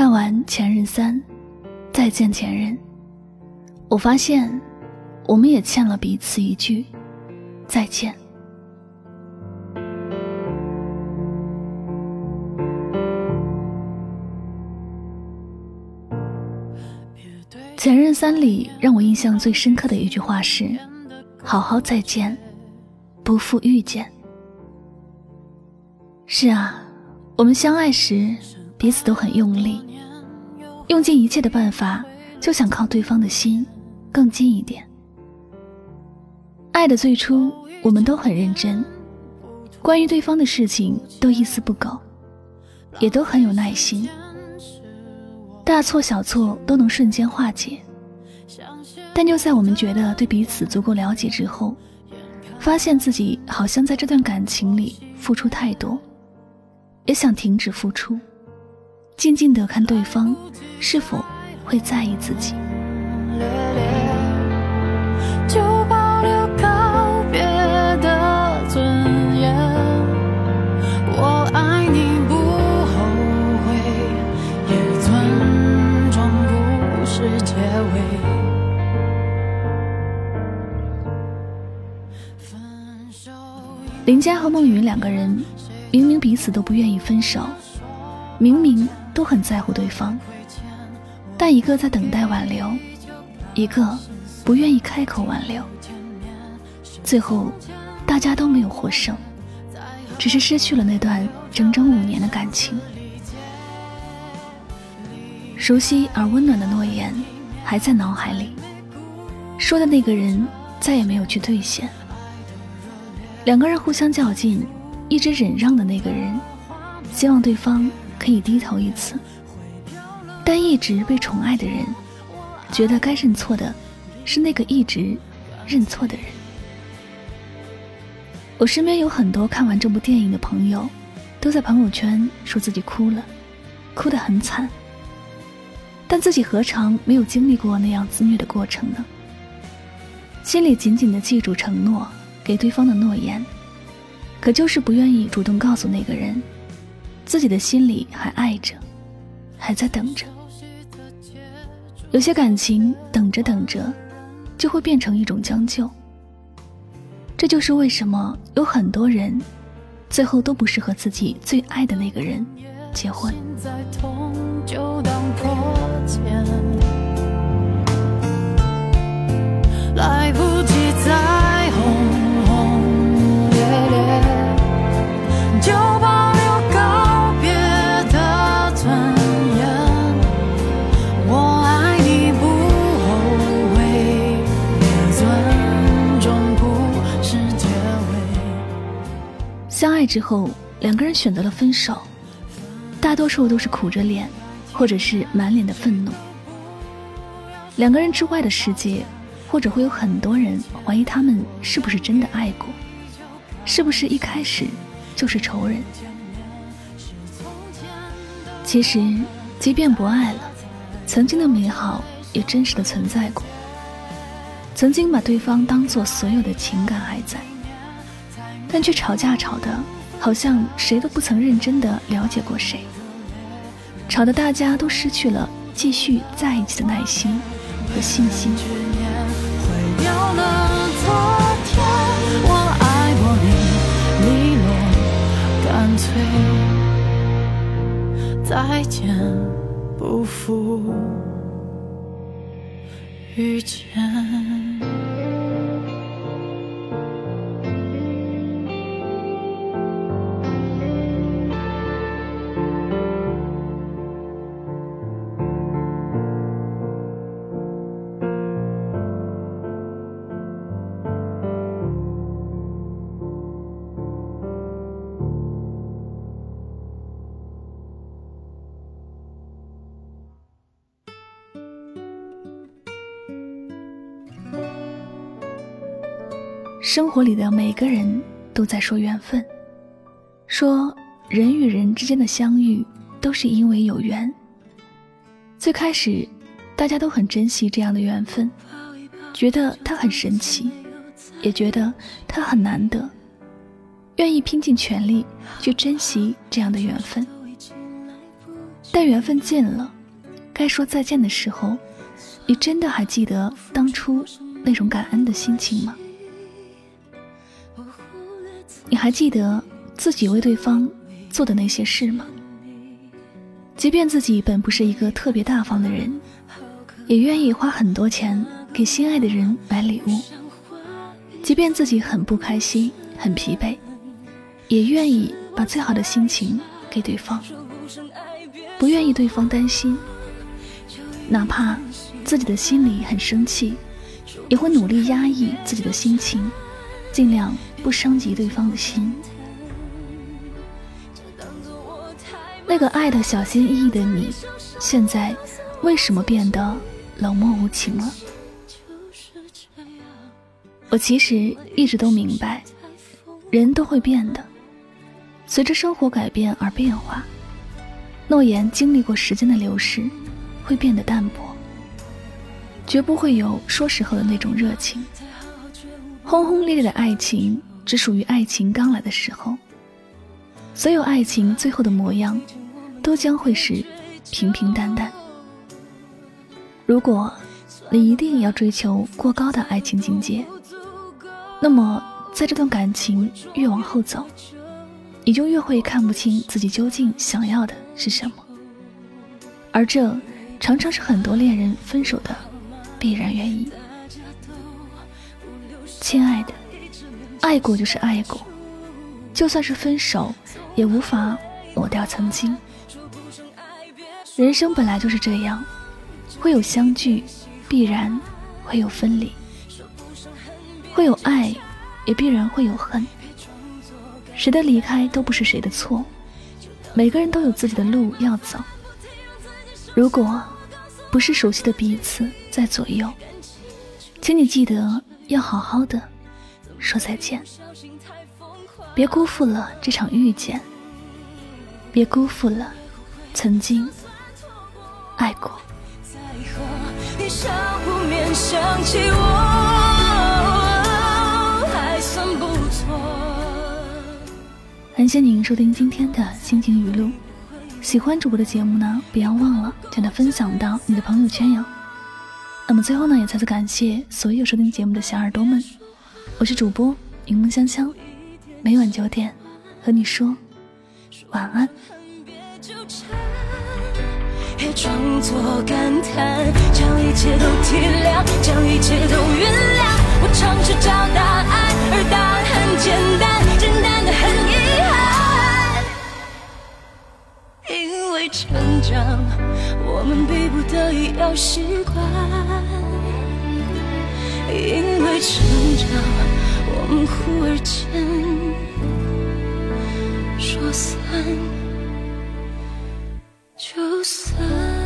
看完《前任三》，再见前任，我发现，我们也欠了彼此一句再见。《前任三》里让我印象最深刻的一句话是：“好好再见，不负遇见。”是啊，我们相爱时彼此都很用力，用尽一切的办法，就想靠对方的心更近一点。爱的最初，我们都很认真，关于对方的事情都一丝不苟，也都很有耐心。大错小错都能瞬间化解，但就在我们觉得对彼此足够了解之后，发现自己好像在这段感情里付出太多，也想停止付出，静静的看对方是否会在意自己。林佳和孟云两个人，明明彼此都不愿意分手，明明都很在乎对方，但一个在等待挽留，一个不愿意开口挽留。最后，大家都没有获胜，只是失去了那段整整五年的感情。熟悉而温暖的诺言还在脑海里，说的那个人再也没有去兑现。两个人互相较劲，一直忍让的那个人，希望对方可以低头一次；但一直被宠爱的人，觉得该认错的是那个一直认错的人。我身边有很多看完这部电影的朋友，都在朋友圈说自己哭了，哭得很惨。但自己何尝没有经历过那样自虐的过程呢？心里紧紧的记住承诺。给对方的诺言，可就是不愿意主动告诉那个人，自己的心里还爱着，还在等着。有些感情等着等着，就会变成一种将就。这就是为什么有很多人，最后都不是和自己最爱的那个人结婚。来不相爱之后，两个人选择了分手，大多数都是苦着脸，或者是满脸的愤怒。两个人之外的世界，或者会有很多人怀疑他们是不是真的爱过，是不是一开始就是仇人。其实，即便不爱了，曾经的美好也真实的存在过。曾经把对方当做所有的情感还在。但却吵架吵的，好像谁都不曾认真的了解过谁，吵得大家都失去了继续在一起的耐心和信心。再见，不负遇见。生活里的每个人都在说缘分，说人与人之间的相遇都是因为有缘。最开始，大家都很珍惜这样的缘分，觉得它很神奇，也觉得它很难得，愿意拼尽全力去珍惜这样的缘分。但缘分尽了，该说再见的时候，你真的还记得当初那种感恩的心情吗？你还记得自己为对方做的那些事吗？即便自己本不是一个特别大方的人，也愿意花很多钱给心爱的人买礼物。即便自己很不开心、很疲惫，也愿意把最好的心情给对方，不愿意对方担心。哪怕自己的心里很生气，也会努力压抑自己的心情，尽量不伤及对方的心。那个爱的小心翼翼的你，现在为什么变得冷漠无情了？我其实一直都明白，人都会变的，随着生活改变而变化。诺言经历过时间的流逝，会变得淡薄，绝不会有说时候的那种热情。轰轰烈烈的爱情，只属于爱情刚来的时候。所有爱情最后的模样，都将会是平平淡淡。如果你一定要追求过高的爱情境界，那么在这段感情越往后走，你就越会看不清自己究竟想要的是什么。而这常常是很多恋人分手的必然原因。亲爱的，爱过就是爱过，就算是分手。也无法抹掉曾经。人生本来就是这样，会有相聚，必然会有分离；会有爱，也必然会有恨。谁的离开都不是谁的错，每个人都有自己的路要走。如果不是熟悉的彼此在左右，请你记得要好好的说再见。别辜负了这场遇见，别辜负了曾经爱过。感谢您收听今天的心情语录，喜欢主播的节目呢，不要忘了将它分享到你的朋友圈哟。那么最后呢，也再次感谢所有收听节目的小耳朵们，我是主播柠檬香香。每晚九点，和你说晚安。别装作感叹，将一切都体谅，将一切都原谅。我尝试找答案，而答案很简单，简单的很遗憾。因为成长，我们逼不得已要习惯。因为成长，我们忽而间。说散就散。